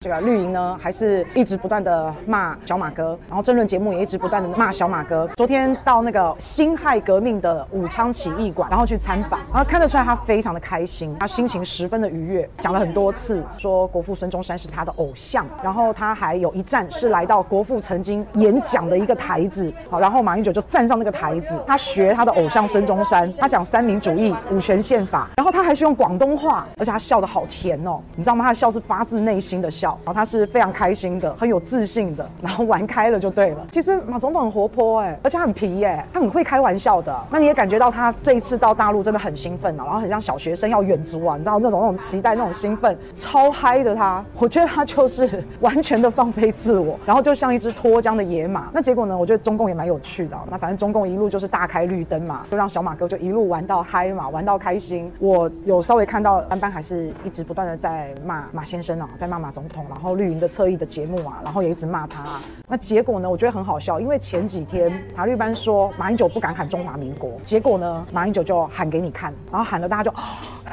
这个绿营呢，还是一直不断的骂小马哥，然后政论节目也一直不断的骂小马哥。昨天到那个辛亥革命的武昌起义馆，然后去参访，然后看得出来他非常的开心，他心情十分的愉悦，讲了很多次，说国父孙中山是他的偶像，然后他还有一站是来到国父曾经演讲的一个台子，好，然后马英九就站上那个台子，他学他的偶像孙中山，他讲三民主义、五权宪法，然后他还是用广东话，而且他笑得好甜哦，你知道吗？他的笑是发自内心的笑。然后他是非常开心的，很有自信的，然后玩开了就对了。其实马总统很活泼哎，而且他很皮哎，他很会开玩笑的。那你也感觉到他这一次到大陆真的很兴奋啊，然后很像小学生要远足啊，你知道那种那种期待那种兴奋，超嗨的他。我觉得他就是完全的放飞自我，然后就像一只脱缰的野马。那结果呢？我觉得中共也蛮有趣的。那反正中共一路就是大开绿灯嘛，就让小马哥就一路玩到嗨嘛，玩到开心。我有稍微看到班班还是一直不断的在骂马先生啊，在骂马总统。然后绿营的侧翼的节目啊，然后也一直骂他。那结果呢？我觉得很好笑，因为前几天塔绿班说马英九不敢喊中华民国，结果呢，马英九就喊给你看，然后喊了大家就。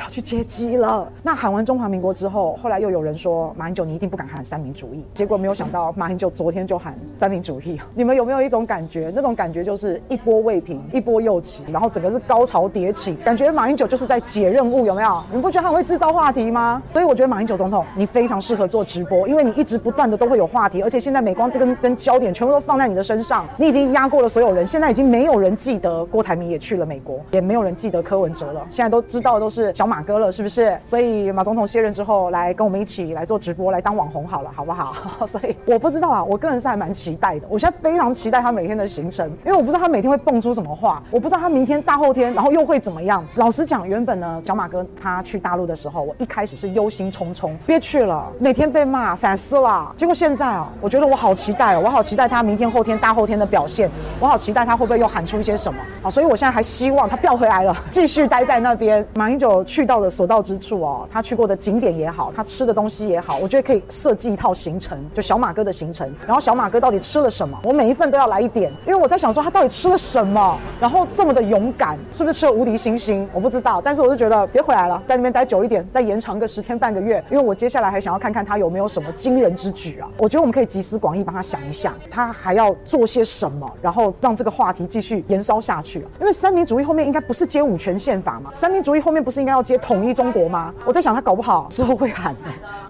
要去接机了。那喊完中华民国之后，后来又有人说马英九你一定不敢喊三民主义。结果没有想到马英九昨天就喊三民主义。你们有没有一种感觉？那种感觉就是一波未平，一波又起，然后整个是高潮迭起，感觉马英九就是在解任务，有没有？你不觉得他会制造话题吗？所以我觉得马英九总统你非常适合做直播，因为你一直不断的都会有话题，而且现在美光跟跟焦点全部都放在你的身上，你已经压过了所有人，现在已经没有人记得郭台铭也去了美国，也没有人记得柯文哲了，现在都知道都是小小马哥了，是不是？所以马总统卸任之后，来跟我们一起来做直播，来当网红好了，好不好？所以我不知道啊，我个人是还蛮期待的。我现在非常期待他每天的行程，因为我不知道他每天会蹦出什么话，我不知道他明天、大后天，然后又会怎么样。老实讲，原本呢，小马哥他去大陆的时候，我一开始是忧心忡忡，别去了，每天被骂，反思了。结果现在啊，我觉得我好期待哦，我好期待他明天、后天、大后天的表现，我好期待他会不会又喊出一些什么啊？所以我现在还希望他不要回来了，继续待在那边。马英九去到的所到之处哦，他去过的景点也好，他吃的东西也好，我觉得可以设计一套行程，就小马哥的行程。然后小马哥到底吃了什么？我每一份都要来一点，因为我在想说他到底吃了什么，然后这么的勇敢，是不是吃了无敌星星？我不知道，但是我就觉得别回来了，在那边待久一点，再延长个十天半个月，因为我接下来还想要看看他有没有什么惊人之举啊。我觉得我们可以集思广益，帮他想一想，他还要做些什么，然后让这个话题继续延烧下去啊。因为三民主义后面应该不是接五权宪法嘛？三民主义后面不是应该要接统一中国吗？我在想，他搞不好之后会喊，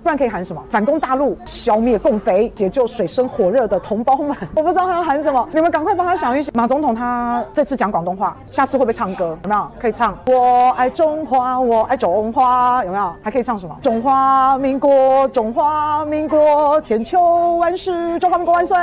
不然可以喊什么？反攻大陆，消灭共匪，解救水深火热的同胞们。我不知道他要喊什么，你们赶快帮他想一想。马总统他这次讲广东话，下次会不会唱歌？有没有？可以唱我爱中华，我爱中华，有没有？还可以唱什么？中华民国，中华民国，千秋万世，中华民国万岁。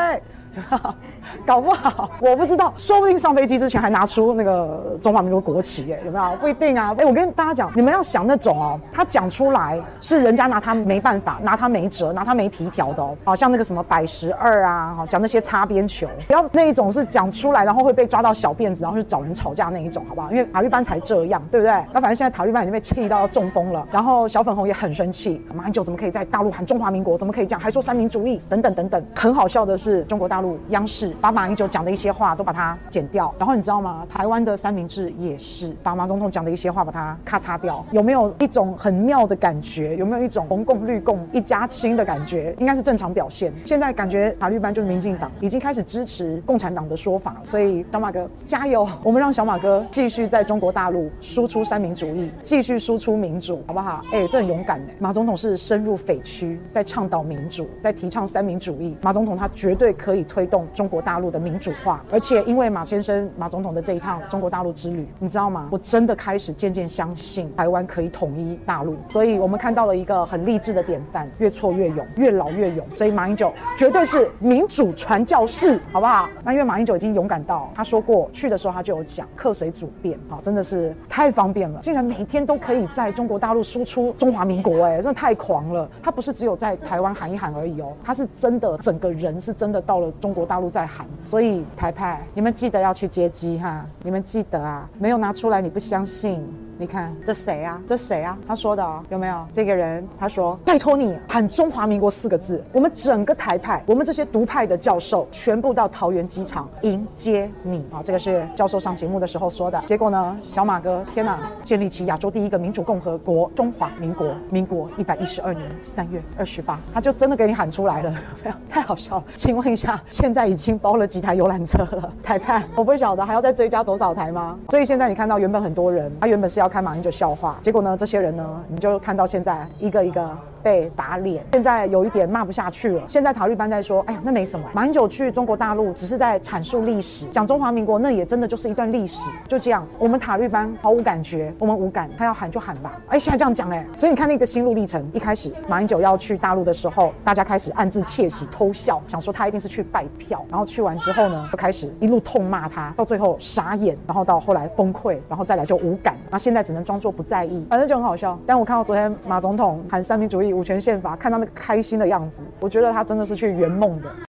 搞不好我不知道，说不定上飞机之前还拿出那个中华民国国旗，哎，有没有？不一定啊。哎，我跟大家讲，你们要想那种哦，他讲出来是人家拿他没办法，拿他没辙，拿他没皮条的哦。好像那个什么百十二啊，讲那些擦边球，不要那一种是讲出来然后会被抓到小辫子，然后去找人吵架那一种，好不好？因为塔绿班才这样，对不对？那反正现在塔绿班已经被气到要中风了，然后小粉红也很生气，马英九怎么可以在大陆喊中华民国？怎么可以讲？还说三民主义等等等等。很好笑的是，中国大陆央视把马英九讲的一些话都把它剪掉，然后你知道吗？台湾的三明治也是把马总统讲的一些话把它咔嚓掉，有没有一种很妙的感觉？有没有一种红共绿共一家亲的感觉？应该是正常表现。现在感觉法律班就是民进党已经开始支持共产党的说法，所以小马哥加油，我们让小马哥继续在中国大陆输出三民主义，继续输出民主，好不好？哎，这很勇敢哎！马总统是深入匪区，在倡导民主，在提倡三民主义。马总统他绝对可以推动中国大陆的民主化，而且因为马先生马总统的这一趟中国大陆之旅，你知道吗？我真的开始渐渐相信台湾可以统一大陆，所以我们看到了一个很励志的典范，越挫越勇，越老越勇。所以马英九绝对是民主传教士，好不好？那因为马英九已经勇敢到，他说过去的时候他就有讲客随主便，啊，真的是太方便了，竟然每天都可以在中国大陆输出中华民国，哎，真的太狂了。他不是只有在台湾喊一喊而已哦，他是真的整个人是真的到了中国大陆在所以。台派，你们记得要去接机哈！你们记得啊，没有拿出来你不相信。你看这谁啊？这谁啊？他说的哦，有没有这个人？他说：“拜托你喊中华民国四个字，我们整个台派，我们这些独派的教授，全部到桃园机场迎接你啊！”这个是教授上节目的时候说的。结果呢，小马哥，天哪！建立起亚洲第一个民主共和国——中华民国，民国一百一十二年三月二十八，他就真的给你喊出来了，没有太好笑了。请问一下，现在已经包了几台游览车了？台派，我不晓得还要再追加多少台吗？所以现在你看到原本很多人，他原本是要看马英九笑话，结果呢，这些人呢，你就看到现在一个一个。被打脸，现在有一点骂不下去了。现在塔利班在说：“哎呀，那没什么。马英九去中国大陆只是在阐述历史，讲中华民国，那也真的就是一段历史。就这样，我们塔利班毫无感觉，我们无感。他要喊就喊吧。哎，现在这样讲，哎，所以你看那个心路历程。一开始马英九要去大陆的时候，大家开始暗自窃喜偷笑，想说他一定是去拜票。然后去完之后呢，就开始一路痛骂他，到最后傻眼，然后到后来崩溃，然后再来就无感。那现在只能装作不在意，反正就很好笑。但我看到昨天马总统喊三民主义、五权宪法，看。到那个开心的样子，我觉得他真的是去圆梦的。